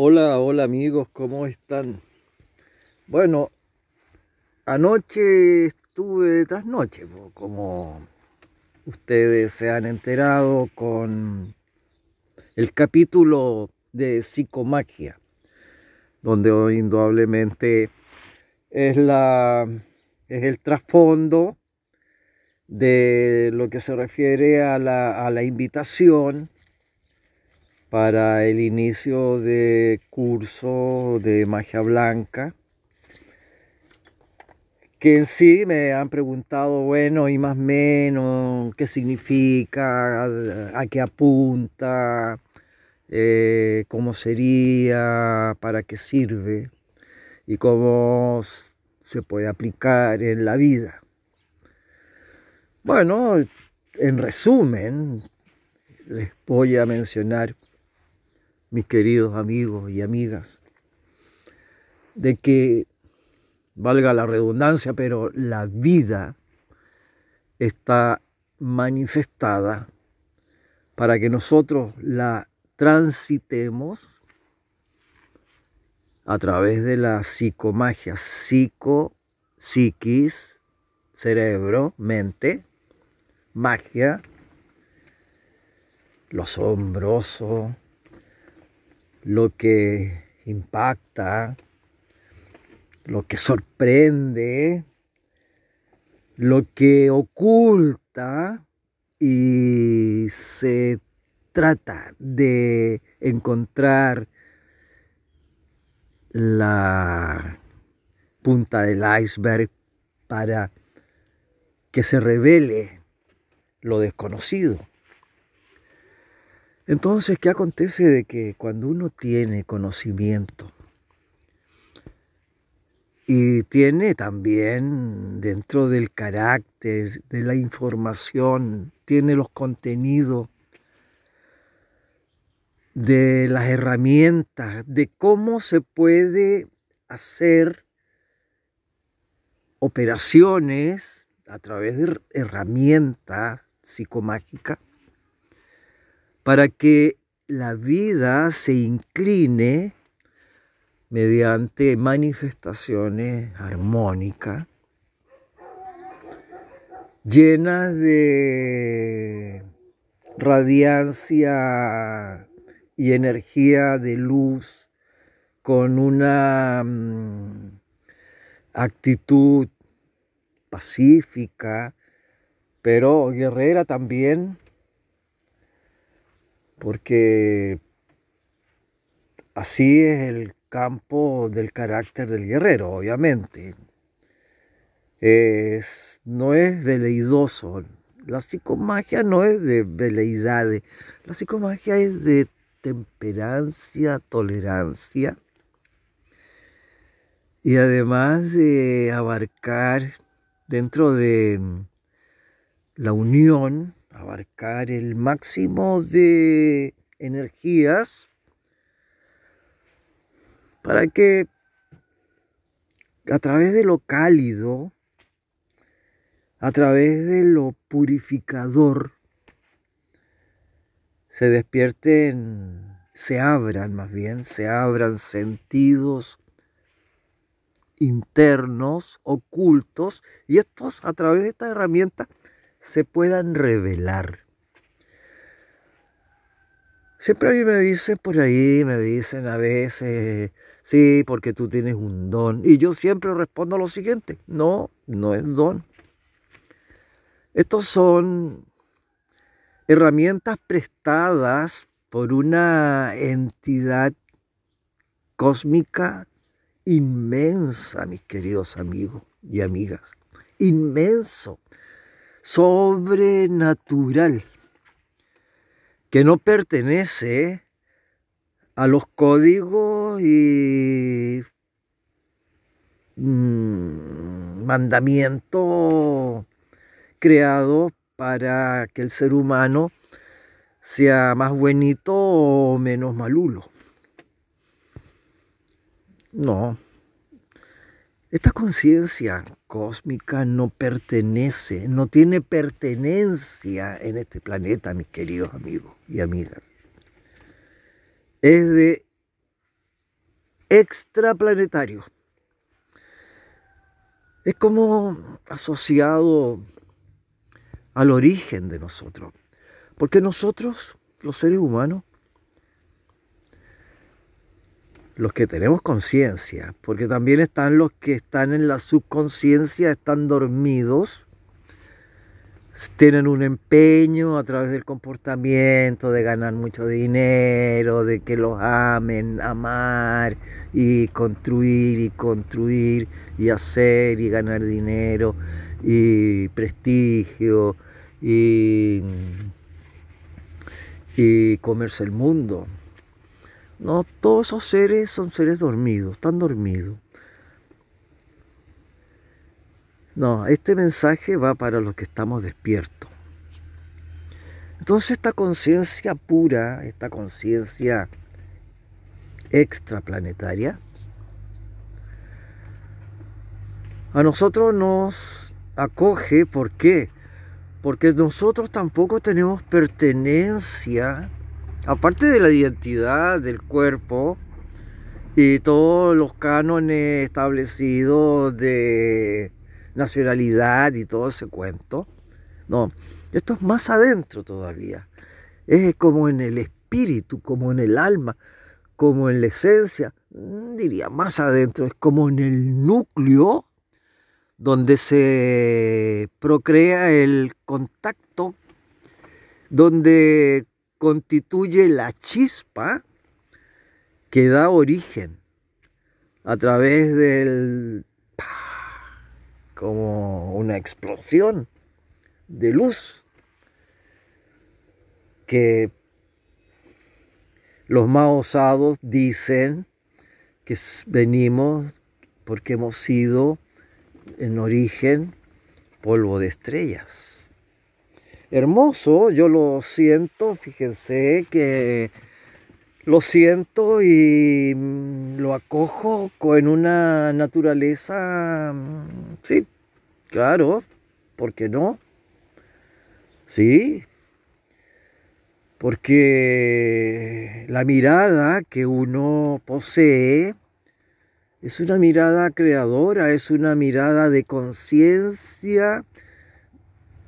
Hola, hola amigos, ¿cómo están? Bueno, anoche estuve tras noche, como ustedes se han enterado con el capítulo de psicomagia, donde indudablemente es la es el trasfondo de lo que se refiere a la, a la invitación para el inicio de curso de magia blanca, que en sí me han preguntado, bueno, y más menos, qué significa, a, qué apunta, eh, cómo sería, para qué sirve y cómo se puede aplicar en la vida. Bueno, en resumen, les voy a mencionar mis queridos amigos y amigas, de que, valga la redundancia, pero la vida está manifestada para que nosotros la transitemos a través de la psicomagia, psico, psiquis, cerebro, mente, magia, lo asombroso, lo que impacta, lo que sorprende, lo que oculta y se trata de encontrar la punta del iceberg para que se revele lo desconocido. Entonces, ¿qué acontece de que cuando uno tiene conocimiento y tiene también dentro del carácter, de la información, tiene los contenidos de las herramientas, de cómo se puede hacer operaciones a través de herramientas psicomágicas, para que la vida se incline mediante manifestaciones armónicas, llenas de radiancia y energía de luz, con una mm, actitud pacífica, pero guerrera también, porque así es el campo del carácter del guerrero, obviamente. No es veleidoso. La psicomagia no es de veleidades. La psicomagia es de temperancia, tolerancia. Y además de abarcar dentro de la unión abarcar el máximo de energías para que a través de lo cálido, a través de lo purificador, se despierten, se abran más bien, se abran sentidos internos, ocultos, y estos a través de esta herramienta se puedan revelar. Siempre a mí me dicen por ahí, me dicen a veces, sí, porque tú tienes un don. Y yo siempre respondo lo siguiente, no, no es don. Estos son herramientas prestadas por una entidad cósmica inmensa, mis queridos amigos y amigas. Inmenso sobrenatural que no pertenece a los códigos y mm, mandamientos creados para que el ser humano sea más buenito o menos malulo. No, esta conciencia cósmica no pertenece, no tiene pertenencia en este planeta, mis queridos amigos y amigas. Es de extraplanetario. Es como asociado al origen de nosotros. Porque nosotros, los seres humanos, los que tenemos conciencia, porque también están los que están en la subconsciencia, están dormidos, tienen un empeño a través del comportamiento, de ganar mucho dinero, de que los amen, amar y construir y construir y hacer y ganar dinero y prestigio y, y comerse el mundo. No, todos esos seres son seres dormidos, están dormidos. No, este mensaje va para los que estamos despiertos. Entonces esta conciencia pura, esta conciencia extraplanetaria, a nosotros nos acoge, ¿por qué? Porque nosotros tampoco tenemos pertenencia aparte de la identidad del cuerpo y todos los cánones establecidos de nacionalidad y todo ese cuento, no, esto es más adentro todavía. Es como en el espíritu, como en el alma, como en la esencia, mm, diría más adentro, es como en el núcleo donde se procrea el contacto, donde constituye la chispa que da origen a través del como una explosión de luz que los más osados dicen que venimos porque hemos sido en origen polvo de estrellas hermoso, yo lo siento, fíjense que lo siento y mm, lo acojo con una naturaleza, mm, sí, claro, ¿por qué no? Sí, porque la mirada que uno posee es una mirada creadora, es una mirada de conciencia,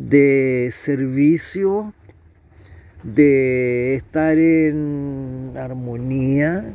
de servicio, de estar en armonía,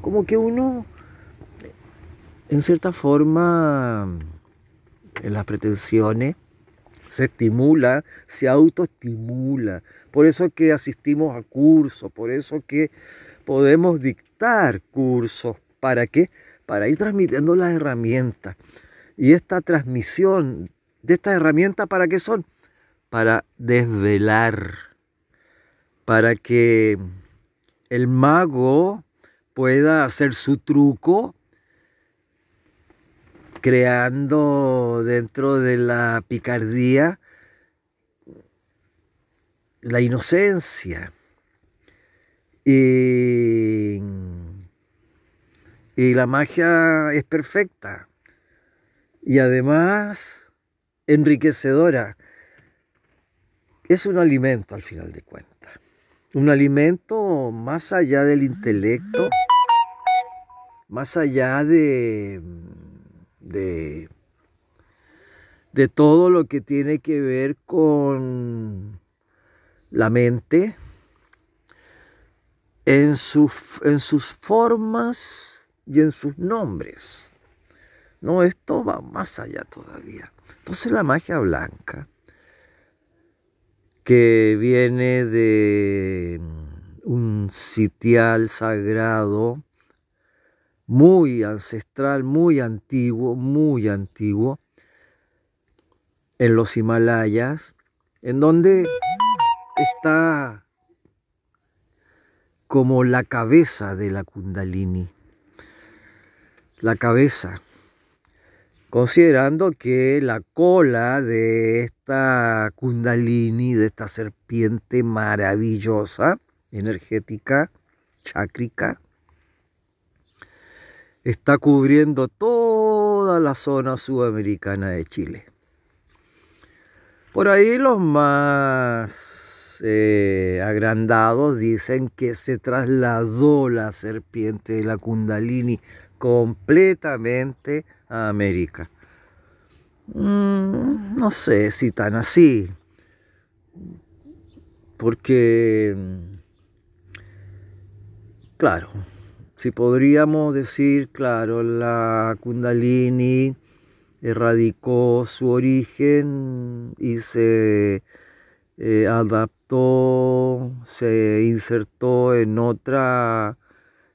como que uno, en cierta forma, en las pretensiones, se estimula, se autoestimula. Por eso es que asistimos a cursos, por eso es que podemos dictar cursos. ¿Para qué? Para ir transmitiendo las herramientas. Y esta transmisión de estas herramientas, ¿para qué son? Para desvelar, para que el mago pueda hacer su truco creando dentro de la picardía la inocencia. Y, y la magia es perfecta y además enriquecedora es un alimento al final de cuentas. Un alimento más allá del intelecto, más allá de, de, todo lo que tiene que ver con la mente, en, en sus formas y en sus nombres. No, esto va más allá todavía. Entonces la magia blanca que viene de un sitial sagrado muy ancestral, muy antiguo, muy antiguo, en los Himalayas, en donde está como la cabeza de la kundalini, la cabeza considerando que la cola de esta kundalini, de esta serpiente maravillosa, energética, chácrica, está cubriendo toda la zona sudamericana de Chile. Por ahí los más eh, agrandados dicen que se trasladó la serpiente de la Kundalini completamente a América. Mm, no sé si tan así, porque, claro, si podríamos decir, claro, la Kundalini erradicó su origen y se eh, adaptó, se insertó en otra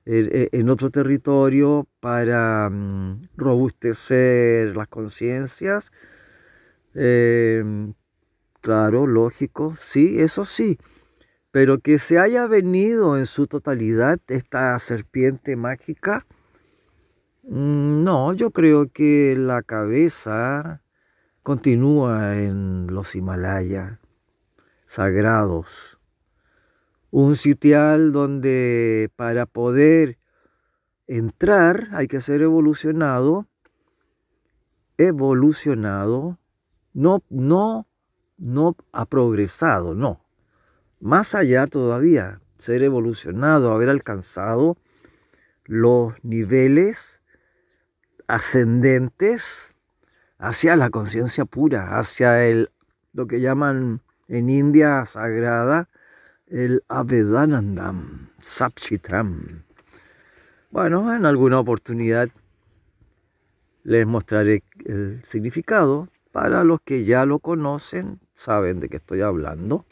en otro territorio para mm, robustecer las conciencias. Em, claro, lógico, sí, eso sí. Pero que se haya venido en su totalidad esta serpiente mágica, mm, no, yo creo que la cabeza continúa en los Himalayas sagrados. Un sitial donde para poder entrar hay que ser evolucionado, evolucionado, no, no, no ha progresado, no. Más allá todavía, ser evolucionado, haber alcanzado los niveles ascendentes hacia la conciencia pura, hacia el lo que llaman en India sagrada el Avedanandam, Sapchitram. Bueno, en alguna oportunidad les mostraré el significado. Para los que ya lo conocen, saben de qué estoy hablando.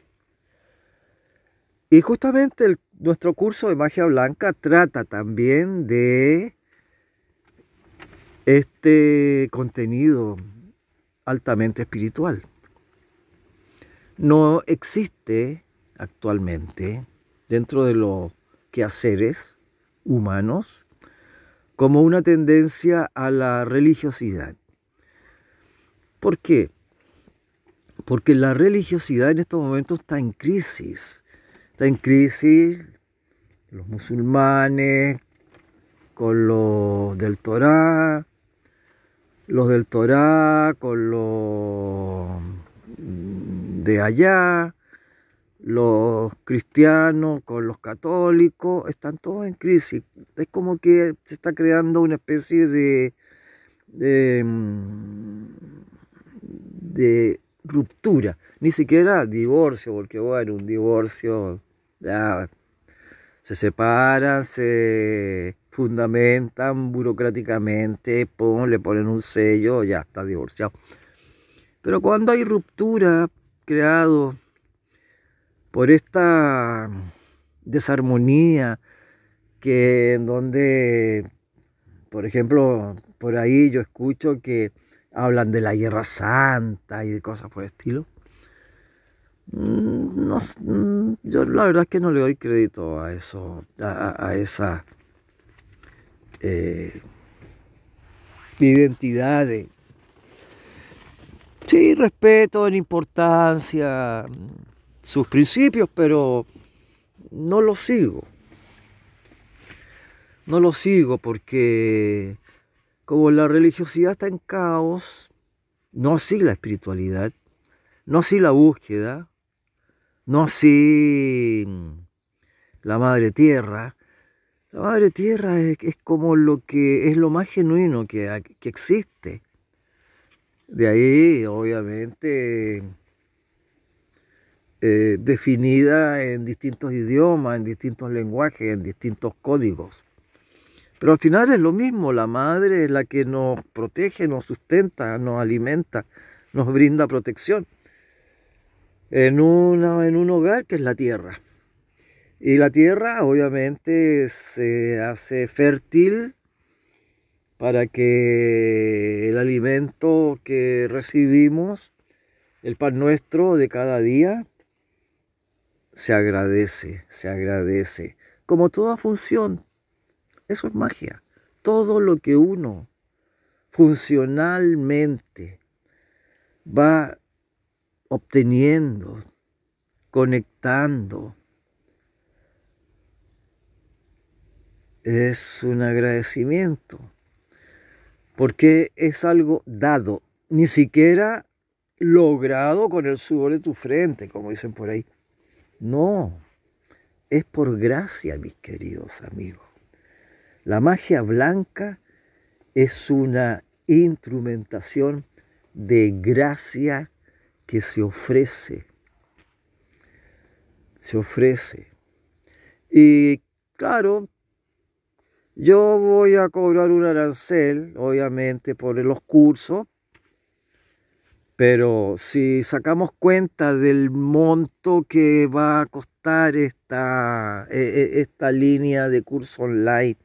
Y justamente nuestro curso de magia blanca trata también de este contenido altamente espiritual no existe actualmente dentro de los quehaceres humanos como una tendencia a la religiosidad. ¿Por qué? Porque la religiosidad en estos momentos está en crisis. Está en crisis los musulmanes con los del Torá, los del Torá con los de allá, los cristianos con los católicos, están todos en crisis. Es como que se está creando una especie de, de, mm, ruptura, ni siquiera divorcio, porque bueno, un divorcio ya se separan, se fundamentan burocráticamente, le ponen un sello, ya está divorciado. Pero cuando hay ruptura creado por esta desarmonía que en donde, por ejemplo, por ahí yo escucho que hablan de la guerra santa y de cosas por el estilo. Mm, no, mm, yo la verdad es que no le doy crédito a eso, a, esa eh, identidad de, Sí, respeto en importancia sus principios, pero no los sigo. No los sigo porque como la religiosidad está en caos, no así la espiritualidad, no así la búsqueda, no así la madre tierra. La madre tierra es, como lo que es lo más genuino que, que existe. De ahí, obviamente, eh, definida en distintos idiomas, en distintos lenguajes, en distintos códigos. Pero al final es lo mismo, la madre es la que nos protege, nos sustenta, nos alimenta, nos brinda protección en, un hogar que es la tierra. Y la tierra obviamente se hace fértil para que el alimento que recibimos, el pan nuestro de cada día, se agradece, se agradece. Como toda función, eso es magia. Todo lo que uno funcionalmente va obteniendo, conectando, es un agradecimiento porque es algo dado, ni siquiera logrado con el sudor de tu frente, como dicen por ahí. No, es por gracia, mis queridos amigos. La magia blanca es una instrumentación de gracia que se ofrece. Se ofrece. Y claro, yo voy a cobrar un arancel, obviamente, por los cursos, pero si sacamos cuenta del monto que va a costar esta, e, e, esta línea de curso online,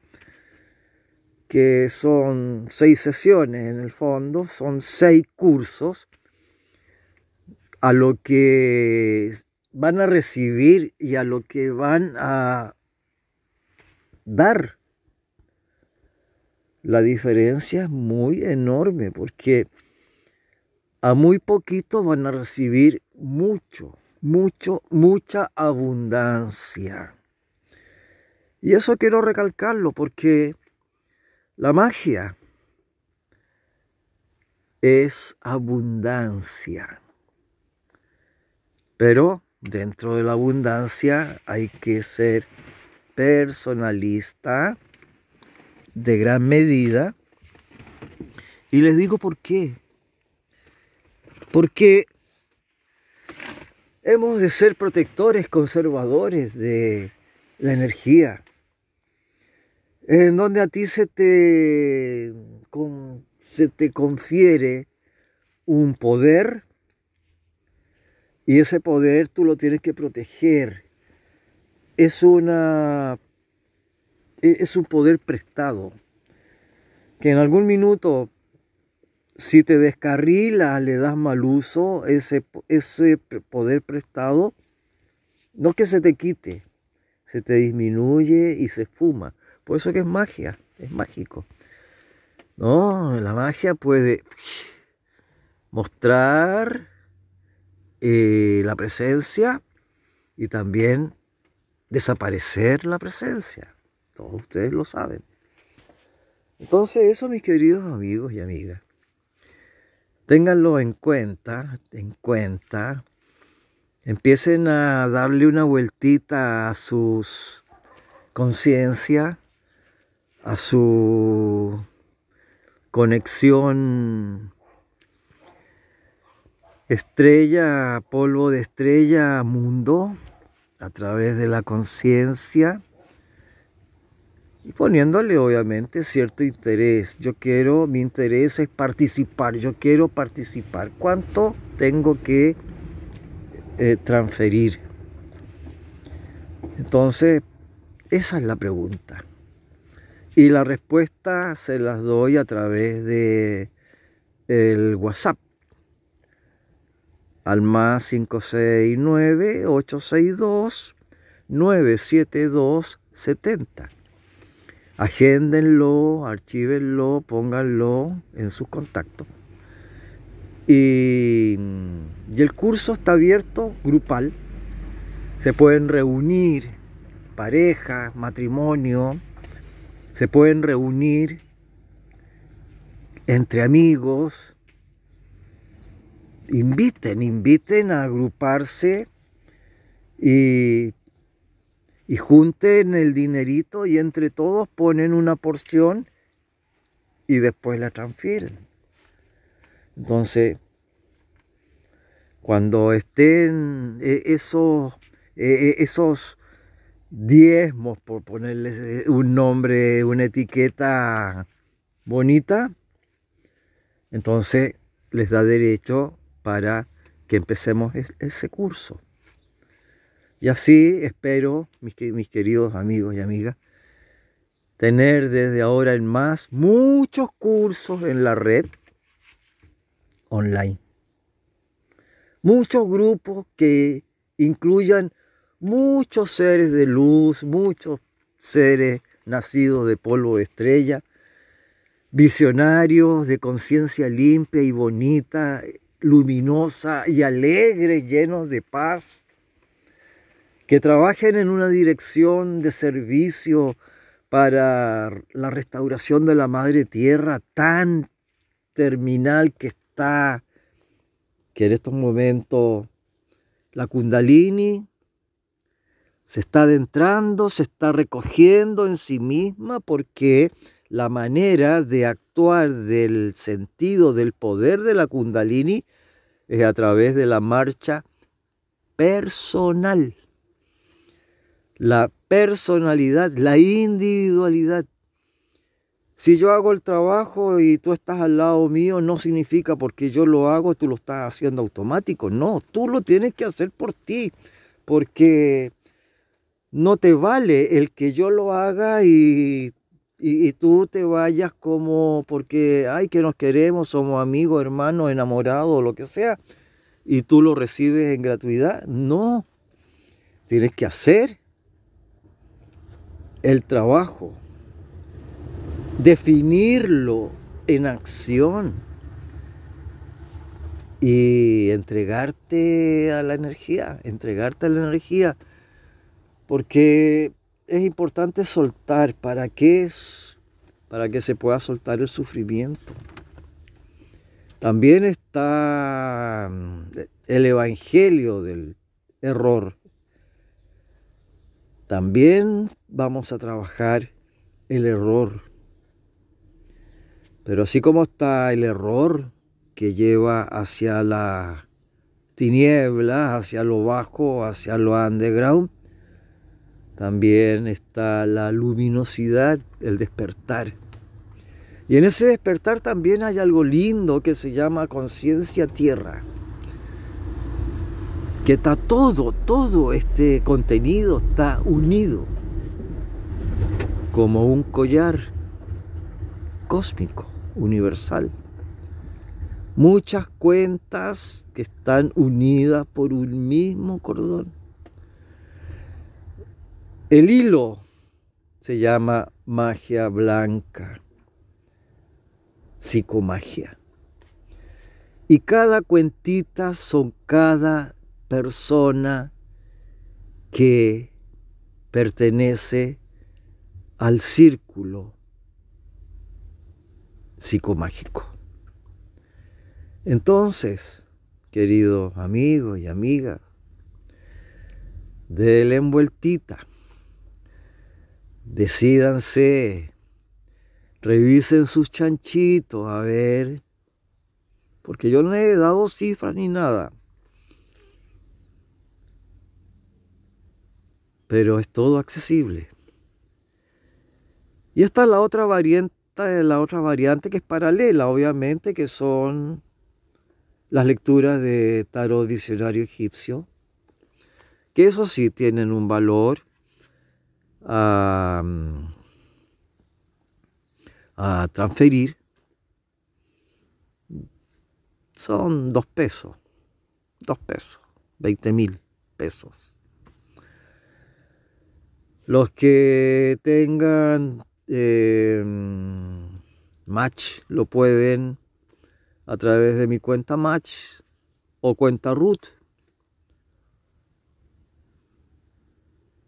que son seis sesiones en el fondo, son seis cursos, a lo que van a recibir y a lo que van a dar. La diferencia es muy enorme porque a muy poquito van a recibir mucho, mucho, mucha abundancia. Y eso quiero recalcarlo porque la magia es abundancia. Pero dentro de la abundancia hay que ser personalista de gran medida. Y les digo por qué. Porque hemos de ser protectores, conservadores de la energía. En donde a ti se te, se te confiere un poder y ese poder tú lo tienes que proteger. Es una e, es un poder prestado que en algún minuto si te descarrilas, le das mal uso, ese, ese poder prestado, no que se te quite, se te disminuye y se esfuma. Por eso que es magia, es mágico. No, la magia puede mostrar eh, la presencia y también desaparecer la presencia. Todos ustedes lo saben. Entonces, eso, mis queridos amigos y amigas, Ténganlo en cuenta, en cuenta. Empiecen a darle una vueltita a sus conciencia, a su conexión estrella, polvo de estrella, mundo, a través de la conciencia y poniéndole obviamente cierto interés. Yo quiero, mi interés es participar, yo quiero participar. ¿Cuánto tengo que eh, transferir? Entonces, esa es la pregunta. Y la respuesta se las doy a través de el WhatsApp al más 569 862 972 70 agéndenlo, archívenlo, pónganlo en sus contactos. Y, y, el curso está abierto, grupal. Se pueden reunir parejas, matrimonio, se pueden reunir entre amigos. Inviten, inviten a agruparse y y junten el dinerito y entre todos ponen una porción y después la transfieren. Entonces, cuando estén e, esos, e, e, esos diezmos, por ponerles eh, un nombre, una etiqueta bonita, entonces les da derecho para que empecemos ese curso. Y así espero, mis, mis queridos amigos y amigas, tener desde ahora en más muchos cursos en la red online. Muchos grupos que incluyan muchos seres de luz, muchos seres nacidos de polvo de estrella, visionarios de conciencia limpia y bonita, luminosa y alegre, llenos de paz que trabajen en una dirección de servicio para la restauración de la madre tierra tan terminal que está, que en estos momentos la kundalini se está adentrando, se está recogiendo en sí misma porque la manera de actuar del sentido del poder de la kundalini es a través de la marcha personal. La personalidad, la individualidad. Si yo hago el trabajo y tú estás al lado mío, no significa porque yo lo hago, tú lo estás haciendo automático. No, tú lo tienes que hacer por ti, porque no te vale el que yo lo haga y, y, tú te vayas como porque, ay, que nos queremos, somos amigos, hermanos, enamorados, lo que sea, y tú lo recibes en gratuidad. No, tienes que hacer el trabajo, definirlo en acción y entregarte a la energía, entregarte a la energía porque es importante soltar. ¿Para qué es? Para que se pueda soltar el sufrimiento. También está el evangelio del error. También vamos a trabajar el error. Pero así como está el error que lleva hacia la tiniebla, hacia lo bajo, hacia lo underground, también está la luminosidad, el despertar. Y en ese despertar también hay algo lindo que se llama conciencia tierra. Que está todo, todo este contenido está unido como un collar cósmico, universal. Muchas cuentas que están unidas por un mismo cordón. El hilo se llama magia blanca, psicomagia. Y cada cuentita son cada persona que pertenece al círculo psicomágico. Entonces, queridos amigos y amigas, de la envueltita Decídanse, revisen sus chanchitos, a ver, porque yo no he dado cifras ni nada. Pero es todo accesible. Y esta es la otra variante, la otra variante que es paralela, obviamente, que son las lecturas de tarot diccionario egipcio, que eso sí tienen un valor a, transferir son dos pesos, dos pesos, 20 mil pesos. Los que tengan em, Match lo pueden a través de mi cuenta Match o cuenta Root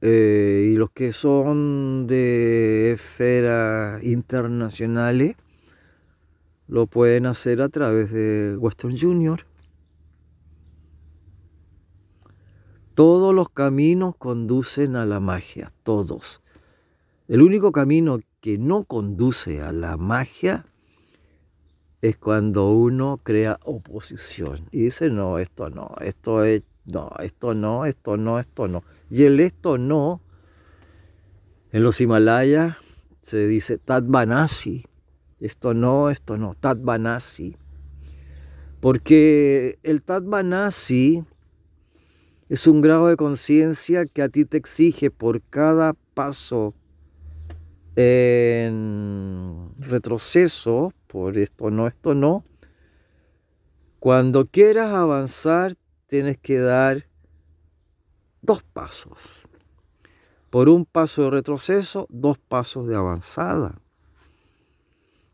Eh, y los que son de esferas internacionales lo pueden hacer a través de Western Junior. Todos los caminos conducen a la magia, todos. El único camino que no conduce a la magia es cuando uno crea oposición y dice, no, esto no, esto es, no, esto no, esto no, esto no. Y el esto no, en los Himalayas se dice Tatvanasi. Esto no, esto no, Tatvanasi. Porque el Tatvanasi es un grado de conciencia que a ti te exige por cada paso en retroceso, por esto no, esto no. Cuando quieras avanzar, tienes que dar dos pasos. Por un paso de retroceso, dos pasos de avanzada.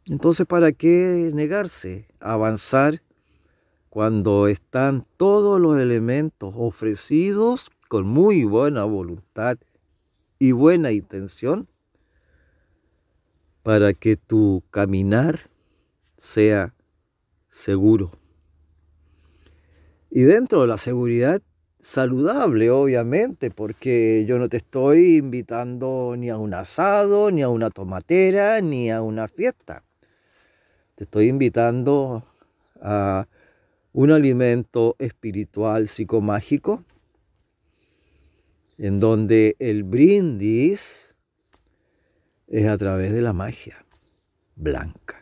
Entonces, ¿para qué negarse avanzar cuando están todos los elementos ofrecidos con muy buena voluntad y buena intención para que tu caminar sea seguro? Y dentro de la seguridad saludable, obviamente, porque yo no te estoy invitando ni a un asado, ni a una tomatera, ni a una fiesta. Te estoy invitando a un alimento espiritual psicomágico en donde el brindis es a través de la magia blanca.